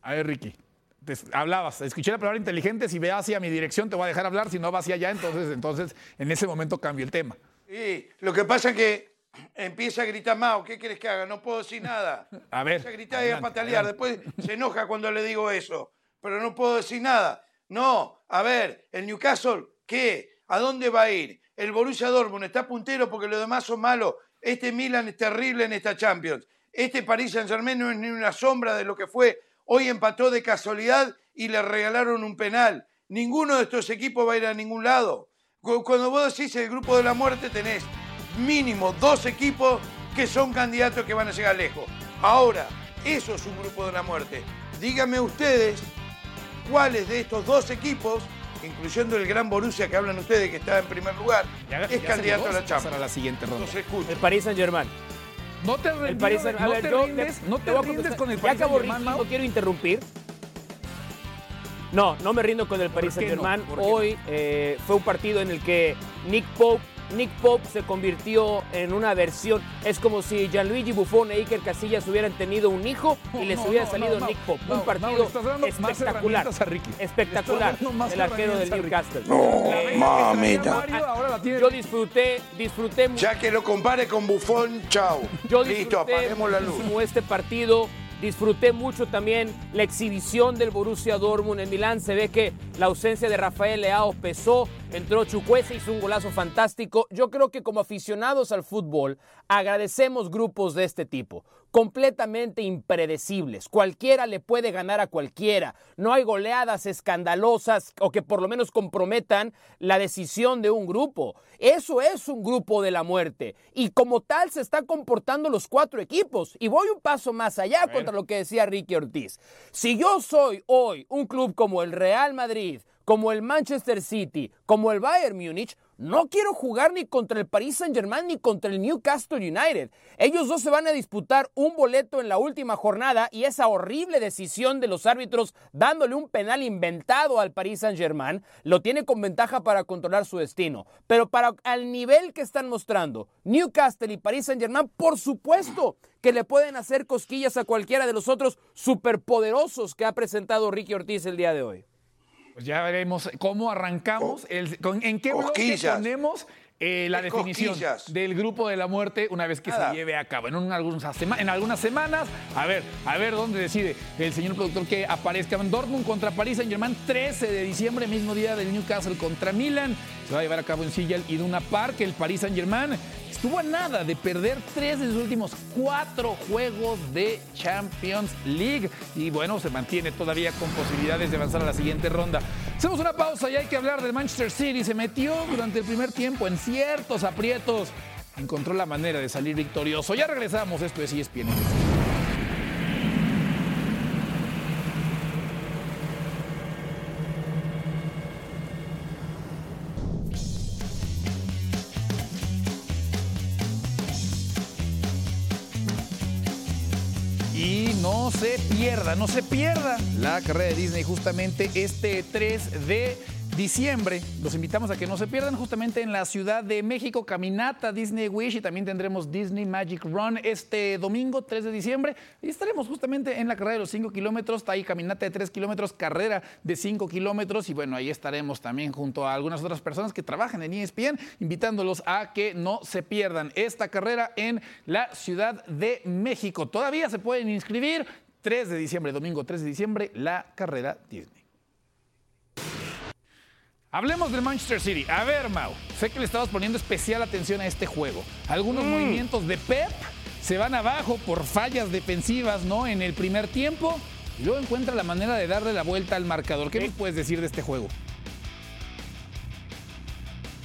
A ver, Ricky, te hablabas, escuché la palabra inteligente, si ve hacia mi dirección te voy a dejar hablar, si no va hacia allá, entonces, entonces en ese momento cambio el tema. Y lo que pasa es que empieza a gritar Mao, ¿qué quieres que haga? No puedo decir nada. A ver, Empieza a gritar y a adelante, patalear. Después se enoja cuando le digo eso. Pero no puedo decir nada. No, a ver, el Newcastle, ¿qué? ¿A dónde va a ir? el Borussia Dortmund está puntero porque los demás son malos. Este Milan es terrible en esta Champions. Este Paris Saint-Germain no es ni una sombra de lo que fue. Hoy empató de casualidad y le regalaron un penal. Ninguno de estos equipos va a ir a ningún lado. Cuando vos decís el grupo de la muerte tenés mínimo dos equipos que son candidatos que van a llegar lejos. Ahora, eso es un grupo de la muerte. Díganme ustedes cuáles de estos dos equipos, incluyendo el gran Borussia que hablan ustedes que está en primer lugar, Ya- es ya candidato a la Champions. a la siguiente ronda. El Paris Saint Germain. No te El rindes, Paris Saint no te rindes, no te voy rindes con el Paris Saint-Germain, no quiero interrumpir. No, no me rindo con el Paris qué Saint no? Germain. ¿Por qué no? Hoy eh, fue un partido en el que Nick Pope, Nick Pope se convirtió en una versión. Es como si Gianluigi Buffon e Iker Casillas hubieran tenido un hijo y les No, hubiera no, salido no, Nick Pope. Un partido espectacular. Espectacular. El arquero del. Newcastle. No, mamita. Yo disfruté, disfruté mucho. Ya que lo compare con Buffon, chao. Yo Listo, disfruté apaguemos la luz. este partido. Disfruté mucho también la exhibición del Borussia Dortmund en Milán. Se ve que la ausencia de Rafael Leao pesó. Entró Chukwueze, hizo un golazo fantástico. Yo creo que como aficionados al fútbol agradecemos grupos de este tipo, completamente impredecibles. Cualquiera le puede ganar a cualquiera. No hay goleadas escandalosas o que por lo menos comprometan la decisión de un grupo. Eso es un grupo de la muerte. Y como tal se están comportando los cuatro equipos. Y voy un paso más allá contra lo que decía Ricky Ortiz. Si yo soy hoy un club como el Real Madrid, como el Manchester City, como el Bayern Múnich, no quiero jugar ni contra el Paris Saint-Germain ni contra el Newcastle United. Ellos dos se van a disputar un boleto en la última jornada y esa horrible decisión de los árbitros dándole un penal inventado al Paris Saint-Germain lo tiene con ventaja para controlar su destino. Pero para al nivel que están mostrando Newcastle y Paris Saint-Germain, por supuesto que le pueden hacer cosquillas a cualquiera de los otros superpoderosos que ha presentado Ricky Ortiz el día de hoy. Pues ya veremos cómo arrancamos, el- con- en qué bloque ponemos eh, la ¿Qué definición cosquillas? del grupo de la muerte una vez que Nada. se lleve a cabo. En, un- algunas sema- en algunas semanas, a ver, a ver dónde decide el señor productor que aparezca. Dortmund contra París Saint Germain, 13 de diciembre, mismo día del Newcastle contra Milan. Va a llevar a cabo en Sillal y Duna Park. El París Saint Germain estuvo a nada de perder tres de sus últimos cuatro juegos de Champions League. Y bueno, se mantiene todavía con posibilidades de avanzar a la siguiente ronda. Hacemos una pausa y hay que hablar del Manchester City. Se metió durante el primer tiempo en ciertos aprietos. Encontró la manera de salir victorioso. Ya regresamos. Esto es ESPN. No se pierda, no se pierda la carrera de Disney justamente este 3 de diciembre. Los invitamos a que no se pierdan justamente en la Ciudad de México, caminata Disney Wish y también tendremos Disney Magic Run este domingo 3 de diciembre. Y estaremos justamente en la carrera de los 5 kilómetros, ahí caminata de 3 kilómetros, carrera de 5 kilómetros y bueno, ahí estaremos también junto a algunas otras personas que trabajan en ESPN, invitándolos a que no se pierdan esta carrera en la Ciudad de México. Todavía se pueden inscribir 3 de diciembre, domingo 3 de diciembre, la carrera Disney. Hablemos del Manchester City. A ver, Mau, sé que le estabas poniendo especial atención a este juego. Algunos movimientos de Pep se van abajo por fallas defensivas, ¿no? En el primer tiempo. Y luego encuentra la manera de darle la vuelta al marcador. ¿Qué nos puedes decir de este juego?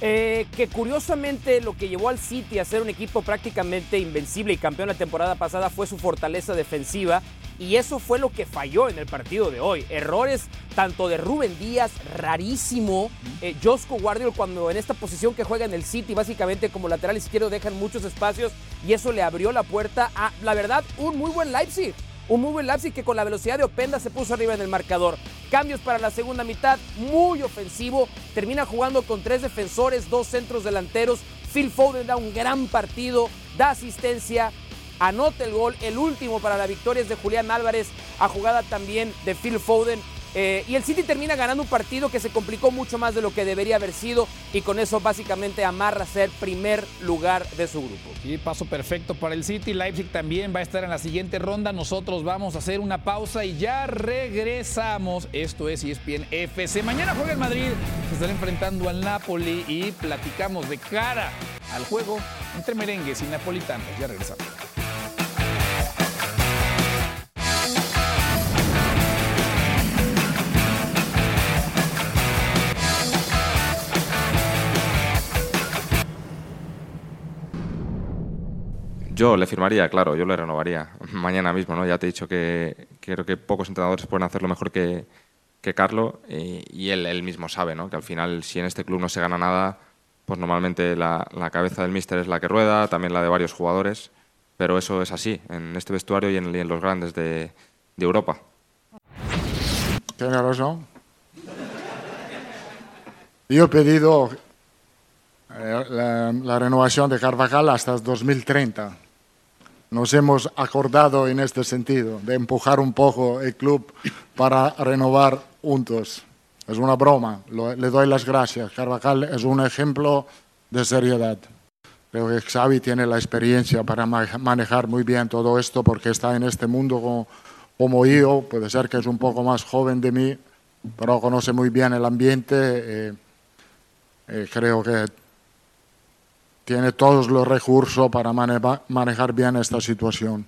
Eh, que curiosamente lo que llevó al City a ser un equipo prácticamente invencible y campeón la temporada pasada fue su fortaleza defensiva y eso fue lo que falló en el partido de hoy. Errores tanto de Rubén Díaz, rarísimo, eh, Josco Guardiol cuando en esta posición que juega en el City básicamente como lateral izquierdo dejan muchos espacios y eso le abrió la puerta a, la verdad, un muy buen Leipzig. Un muy buen Leipzig que con la velocidad de Openda se puso arriba en el marcador. Cambios para la segunda mitad, muy ofensivo. Termina jugando con tres defensores, dos centros delanteros. Phil Foden da un gran partido, da asistencia, anota el gol. El último para la victoria es de Julián Álvarez, a jugada también de Phil Foden. Eh, y el City termina ganando un partido que se complicó mucho más de lo que debería haber sido y con eso básicamente amarra ser primer lugar de su grupo. Y paso perfecto para el City. Leipzig también va a estar en la siguiente ronda. Nosotros vamos a hacer una pausa y ya regresamos. Esto es ESPN FC. Mañana juega el Madrid. Se estará enfrentando al Napoli y platicamos de cara al juego entre merengues y napolitanos. Ya regresamos. Yo le firmaría, claro, yo le renovaría mañana mismo, ¿no? Ya te he dicho que, creo que pocos entrenadores pueden hacerlo mejor que, Carlo y, él, mismo sabe, ¿no? Que al final, si en este club no se gana nada, pues normalmente la, cabeza del míster es la que rueda, también la de varios jugadores, pero eso es así en este vestuario y en, los grandes de, de Europa. Razón. Yo he pedido eh, la, la, renovación de Carvajal hasta 2030 nos hemos acordado en este sentido, de empujar un poco el club para renovar juntos. Es una broma, le doy las gracias. Carvajal es un ejemplo de seriedad. Creo que Xavi tiene la experiencia para manejar muy bien todo esto porque está en este mundo como, como yo. Puede ser que es un poco más joven de mí, pero conoce muy bien el ambiente. Eh, eh, creo que tiene todos los recursos para manejar bien esta situación.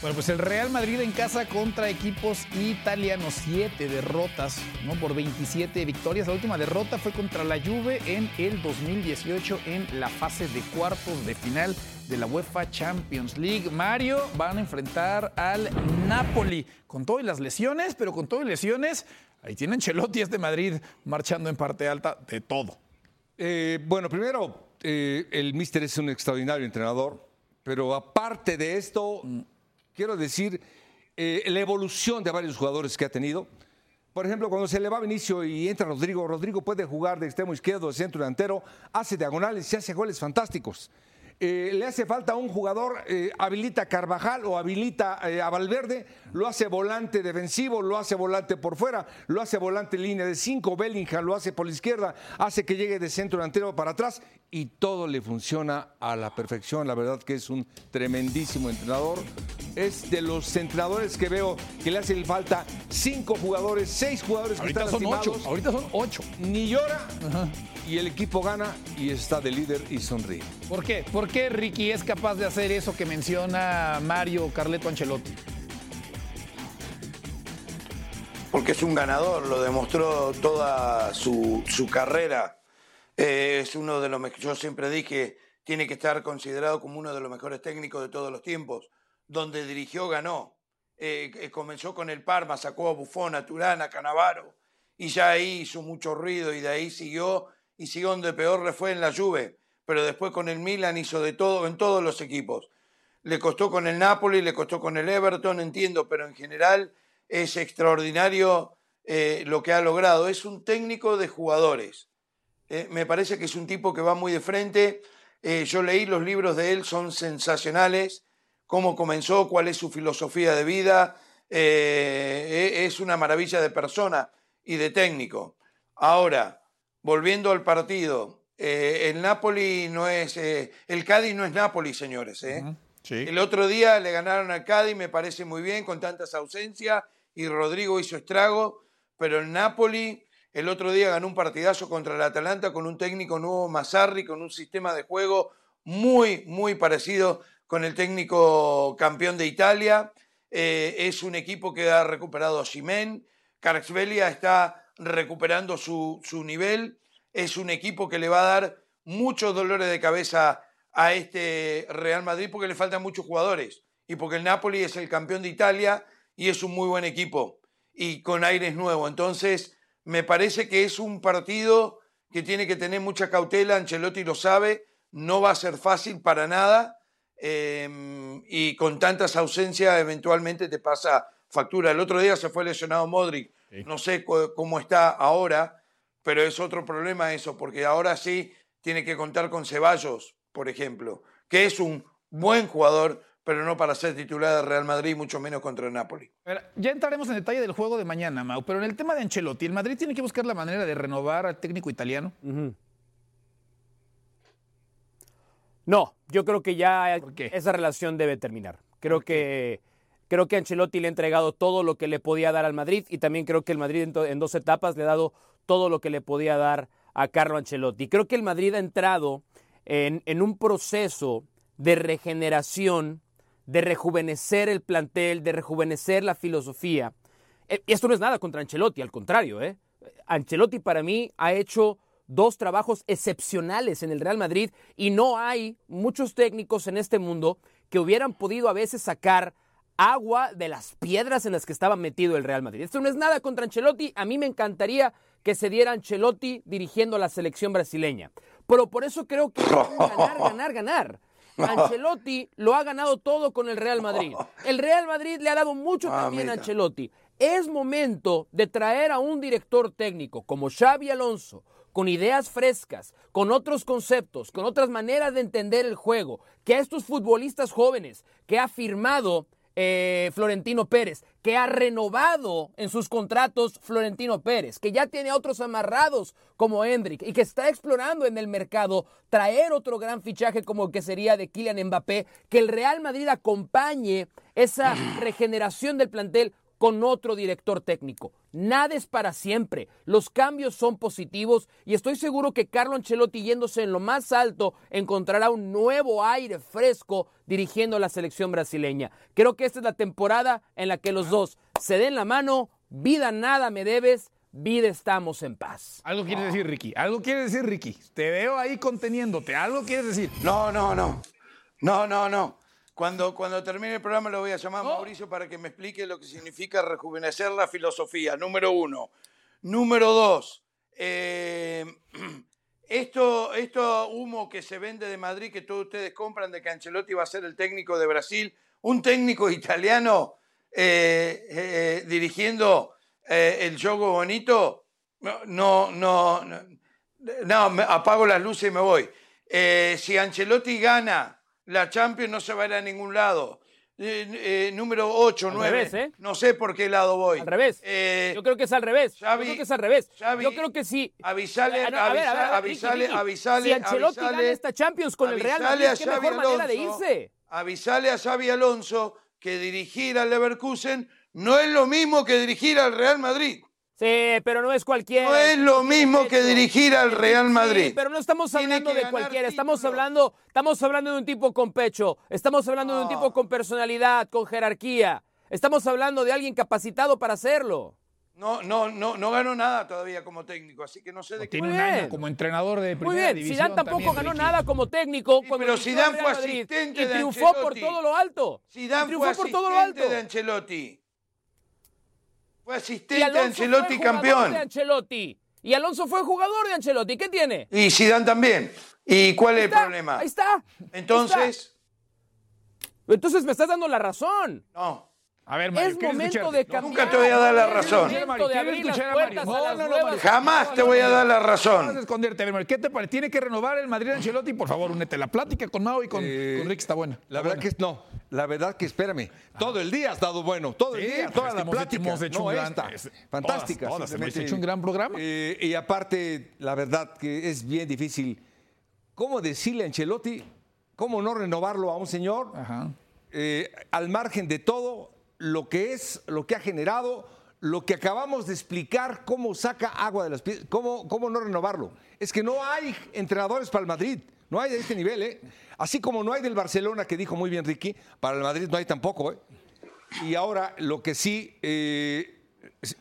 Bueno, pues el Real Madrid en casa contra equipos italianos, siete derrotas, ¿no? Por 27 victorias. La última derrota fue contra la Juve en el 2018 en la fase de cuartos de final de la UEFA Champions League. Mario van a enfrentar al Napoli con todas las lesiones, pero con todas las lesiones, ahí tienen Chelotti este Madrid marchando en parte alta de todo. Eh, bueno, primero, eh, el Mister es un extraordinario entrenador, pero aparte de esto, quiero decir eh, la evolución de varios jugadores que ha tenido. Por ejemplo, cuando se le va a inicio y entra Rodrigo, Rodrigo puede jugar de extremo izquierdo, de centro delantero, hace diagonales y hace goles fantásticos. Eh, le hace falta un jugador, eh, habilita a Carvajal o habilita eh, a Valverde, lo hace volante defensivo, lo hace volante por fuera, lo hace volante línea de cinco, Bellingham lo hace por la izquierda, hace que llegue de centro delantero para atrás y todo le funciona a la perfección. La verdad que es un tremendísimo entrenador. Es de los entrenadores que veo que le hacen falta cinco jugadores, seis jugadores ahorita que están son ocho, ahorita son ocho. Ni llora y el equipo gana y está de líder y sonríe. ¿Por qué? ¿Por qué Ricky es capaz de hacer eso que menciona Mario Carleto Ancelotti? Porque es un ganador, lo demostró toda su, su carrera eh, es uno de los yo siempre dije, tiene que estar considerado como uno de los mejores técnicos de todos los tiempos. Donde dirigió, ganó. Eh, eh, comenzó con el Parma, sacó a Buffon, a Turán, a Canavaro, y ya ahí hizo mucho ruido y de ahí siguió, y siguió donde peor le fue en la Juve. Pero después con el Milan hizo de todo en todos los equipos. Le costó con el Napoli, le costó con el Everton, entiendo, pero en general es extraordinario lo que ha logrado. Es un técnico de jugadores eh, me parece que es un tipo que va muy de frente. Eh, yo leí los libros de él, son sensacionales. Cómo comenzó, cuál es su filosofía de vida. Eh, e, es una maravilla de persona y de técnico. Ahora, volviendo al partido, el Napoli no es. el Cádiz no es Napoli, señores. El otro día le ganaron al Cádiz, me parece muy bien, con tantas ausencias, y Rodrigo hizo estrago, pero el Napoli el otro día ganó un partidazo contra el Atalanta con un técnico nuevo, Mazzarri, con un sistema de juego muy, muy parecido con el técnico campeón de Italia. Eh, es un equipo que ha recuperado a. Carxvelia está recuperando su, su nivel. Es un equipo que le va a dar muchos dolores de cabeza a este Real Madrid porque le faltan muchos jugadores y porque el Napoli es el campeón de Italia y es un muy buen equipo y con aires nuevos. Entonces, me parece que es un partido que tiene que tener mucha cautela, Ancelotti lo sabe, no va a ser fácil para nada em, y con tantas ausencias eventualmente te pasa factura. El otro día se fue lesionado Modric, no sé cómo está ahora, pero es otro problema eso, porque ahora sí tiene que contar con Ceballos, por ejemplo, que es un buen jugador, pero no para ser titular de Real Madrid, mucho menos contra el Napoli. Ya entraremos en detalle del juego de mañana, Mau, pero en el tema de Ancelotti, ¿el Madrid tiene que buscar la manera de renovar al técnico italiano? No, yo creo que ya esa relación debe terminar. Creo que creo que Ancelotti le ha entregado todo lo que le podía dar al Madrid y también creo que el Madrid en, dos etapas le ha dado todo lo que le podía dar a Carlo Ancelotti. Creo que el Madrid ha entrado en, en un proceso de regeneración, de rejuvenecer el plantel, de rejuvenecer la filosofía. Eh, Y esto no es nada contra Ancelotti, al contrario, ¿eh? Ancelotti para mí ha hecho dos trabajos excepcionales en el Real Madrid y no hay muchos técnicos en este mundo que hubieran podido a veces sacar agua de las piedras en las que estaba metido el Real Madrid. Esto no es nada contra Ancelotti, a mí me encantaría que se diera Ancelotti dirigiendo a la selección brasileña. Pero por eso creo que ganar, ganar, ganar. Ancelotti lo ha ganado todo con el Real Madrid. El Real Madrid le ha dado mucho también a. Ancelotti. Es momento de traer a un director técnico como Xavi Alonso, con ideas frescas, con otros conceptos, con otras maneras de entender el juego, que a estos futbolistas jóvenes que ha firmado eh, Florentino Pérez, que ha renovado en sus contratos Florentino Pérez, que ya tiene a otros amarrados como Hendrik y que está explorando en el mercado traer otro gran fichaje como el que sería de Kylian Mbappé, que el Real Madrid acompañe esa regeneración del plantel con otro director técnico. Nada es para siempre. Los cambios son positivos y estoy seguro que Carlo Ancelotti yéndose en lo más alto encontrará un nuevo aire fresco dirigiendo a la selección brasileña. Creo que esta es la temporada en la que los dos se den la mano, vida nada me debes, vida estamos en paz. Algo quieres decir, Ricky. Algo quieres decir, Ricky. Te veo ahí conteniéndote. Algo quieres decir. No, no, no. No, no, no. Cuando, cuando termine el programa lo voy a llamar a Mauricio para que me explique lo que significa rejuvenecer la filosofía, número uno. Número dos, eh, esto, esto humo que se vende de Madrid, que todos ustedes compran de que Ancelotti va a ser el técnico de Brasil, un técnico italiano eh, eh, dirigiendo eh, el juego bonito, no, no, no, no, apago las luces y me voy. Eh, si Ancelotti gana la Champions no se va a ir a ningún lado. Eh, eh, número 8, Al 9. revés, ¿eh? No sé por qué lado voy. Al revés. Eh, Yo creo que es al revés. Xavi- Yo creo que es al revés. Xavi, Yo creo que sí. avisale- Ah, no, a ver, a ver, a ver, Ricky, avisale- avisale- Si Ancelotti avisale- gana esta Champions con el Real Madrid, qué mejor manera de Alonso- irse. Avisale a Xavi Alonso que dirigir al Leverkusen no es lo mismo que dirigir al Real Madrid. Sí, pero no es cualquiera. No es lo mismo que dirigir al Real Sí, Madrid. pero no estamos hablando de cualquiera, estamos hablando, estamos hablando de un tipo con pecho, estamos hablando de un tipo con personalidad, con jerarquía, estamos hablando de alguien capacitado para hacerlo. No, no, no, no ganó nada todavía como técnico, así que no sé de qué. Tiene Muy un bien. año como entrenador de Muy primera bien, división. Zidane tampoco ganó Ricky. nada como técnico Sí, cuando pero Zidane fue Madrid asistente y triunfó por todo lo alto. Zidane triunfó fue por todo lo asistente alto. de Ancelotti. Fue asistente de Ancelotti fue campeón. de Ancelotti. Y Alonso fue jugador de Ancelotti. ¿Qué tiene? Y Zidane también. ¿Y cuál es el problema? Ahí está. ahí Entonces, está. Entonces me estás dando la razón. no. A ver, Mario, Es momento escucharte. de No, cambiar. Nunca te voy a dar la razón. Jamás te voy a dar la No vas a razón. esconderte. A ver, Mario, ¿qué te parece? ¿Tiene que renovar el Madrid Ancelotti? Por favor, únete. La plática con Mau y con, Eh, con Rick está buena. La verdad buena. que es- no, la verdad que espérame. Todo el día ha estado bueno, todo el Sí, día, toda la hemos plática. hemos hecho no un gran- esta, es- fantástica. todas, todas, hemos hecho un gran programa. Eh, y aparte, la verdad que es bien difícil. ¿Cómo decirle a Ancelotti cómo no renovarlo a un señor Ajá. eh, al margen de todo lo que es, lo que ha generado, lo que acabamos de explicar, cómo saca agua de las piedras, cómo, cómo no renovarlo. Es que no hay entrenadores para el Madrid, no hay de este nivel, ¿eh? Así como no hay del Barcelona, que dijo muy bien Ricky, para el Madrid no hay tampoco, ¿eh? Y ahora lo que sí eh,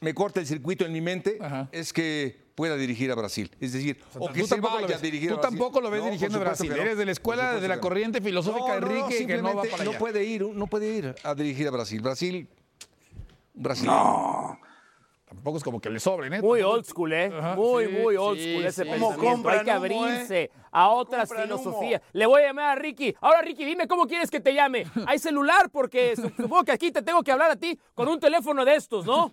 me corta el circuito en mi mente Ajá. es que pueda dirigir a Brasil. Es decir, o, Tú que se tampoco lo vaya ves- a dirigir Tú a Brasil. tampoco lo ves No, dirigiendo a Brasil. no. Eres de la escuela, de la no. corriente filosófica de No, no, no, Enrique que no va para allá. no puede ir, no puede ir a dirigir a Brasil. Brasil, Brasil. Tampoco es como que le sobren, ¿eh? Muy old school, ¿eh? Ajá, muy, sí, muy old sí, school ese sí. ¿Cómo pensamiento. Hay que eh? A otras filosofías. Le voy a llamar a Ricky. Ahora, Ricky, dime cómo quieres que te llame. Hay celular, porque su- supongo que aquí te tengo que hablar a ti con un teléfono de estos, ¿no?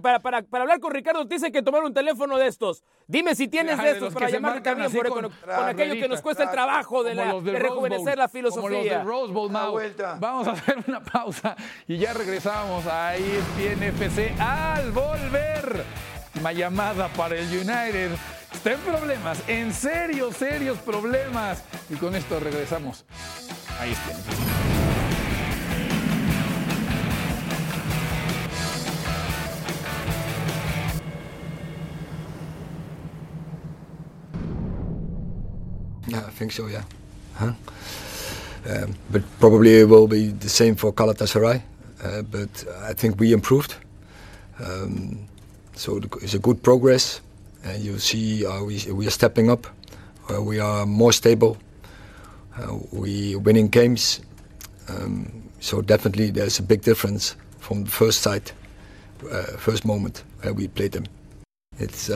Para, para, para hablar con Ricardo, te dice que tomar un teléfono de estos. Dime si tienes de de estos para llamarle también por- con- con, con tras aquello que nos cuesta el trabajo de, la- de rejuvenecer Bowl, la Como los filosofía. Rose Bowl, Mau. Vamos a hacer una pausa y ya regresamos a ESPN FC al volver. Una llamada para el United. Está en problemas, en serios, serios problemas. Y con esto regresamos a E ESPN FC. Yeah, I think so. Yeah? Um, but probably it will be the same for Galatasaray. Uh, but I think we improved. Um, so it's a good progress, and you see uh, we we are stepping up. Uh, we are more stable. Uh, we winning games. Um, so definitely there's a big difference from the first sight, first moment where we played them. It's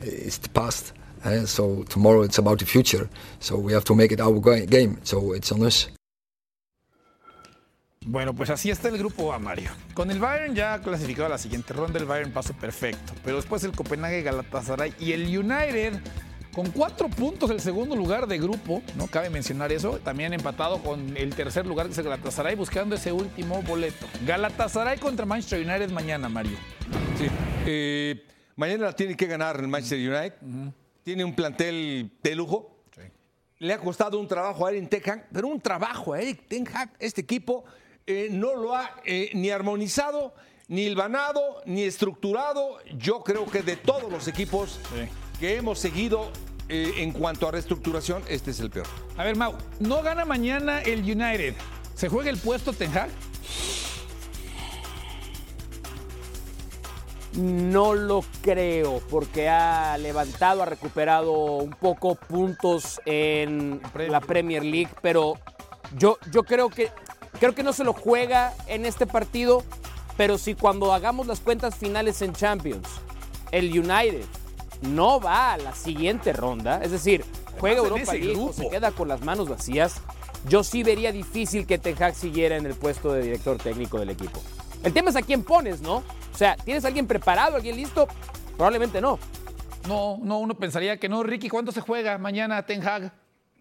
it's the past. eh, so tomorrow it's about the future. So we have to make it our game. So it's on us. Bueno, pues así está el grupo A, Mario. Con el Bayern ya clasificado a la siguiente ronda, el Bayern pasó perfecto. Pero después el Copenhague, Galatasaray y el United con cuatro puntos el segundo lugar de grupo, ¿no? Cabe mencionar eso. También empatado con el tercer lugar que es el Galatasaray buscando ese último boleto. Galatasaray contra Manchester United mañana, Mario. Sí. Eh, mañana la tiene que ganar el Manchester United. Tiene un plantel de lujo. Le ha costado un trabajo a Eric Ten Hag, pero un trabajo a Eric Ten Hag. Este equipo eh, no lo ha eh, ni armonizado, ni hilvanado, ni estructurado. Yo creo que de todos los equipos que hemos seguido eh, en cuanto a reestructuración, este es el peor. A ver, Mau, no gana mañana el United. ¿Se juega el puesto Ten Hag? No lo creo, porque ha levantado, ha recuperado un poco puntos en la Premier League, pero yo, yo creo que creo que no se lo juega en este partido, pero si cuando hagamos las cuentas finales en Champions, el United no va a la siguiente ronda, es decir, juega Además, Europa League o se queda con las manos vacías, yo sí vería difícil que Ten Hag siguiera en el puesto de director técnico del equipo. El tema es a quién pones, ¿no? O sea, ¿tienes a alguien preparado, alguien listo? Probablemente no. No, no, uno pensaría que no. Ricky, ¿cuánto se juega mañana Ten Hag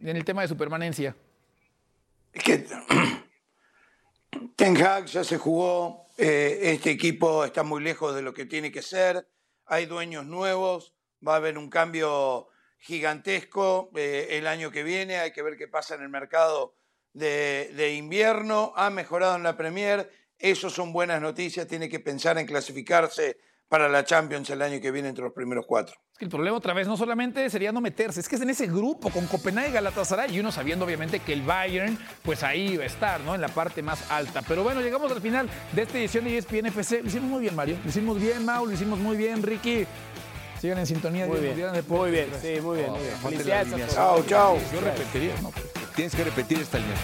en el tema de su permanencia? Es que Ten Hag ya se jugó, eh, este equipo está muy lejos de lo que tiene que ser, hay dueños nuevos, va a haber un cambio gigantesco eh, el año que viene, hay que ver qué pasa en el mercado de, de invierno, ha mejorado en la Premier, eso son buenas noticias, tiene que pensar en clasificarse para la Champions el año que viene entre los primeros cuatro. Es que el problema otra vez no solamente sería no meterse, es que es en ese grupo con Copenhague Galatasaray y uno sabiendo obviamente que el Bayern pues ahí va a estar, ¿no? En la parte más alta. Pero bueno, llegamos al final de esta edición de ESPN FC. Lo hicimos muy bien, Mario. Lo hicimos bien, Mau. Lo hicimos muy bien, Ricky. Sigan en sintonía. Muy bien, muy bien, Gracias. sí, muy bien, Oh, muy bien. Felicidades. Chao, chao. Yo repetiría, ¿no? Pues, Tienes que repetir esta línea.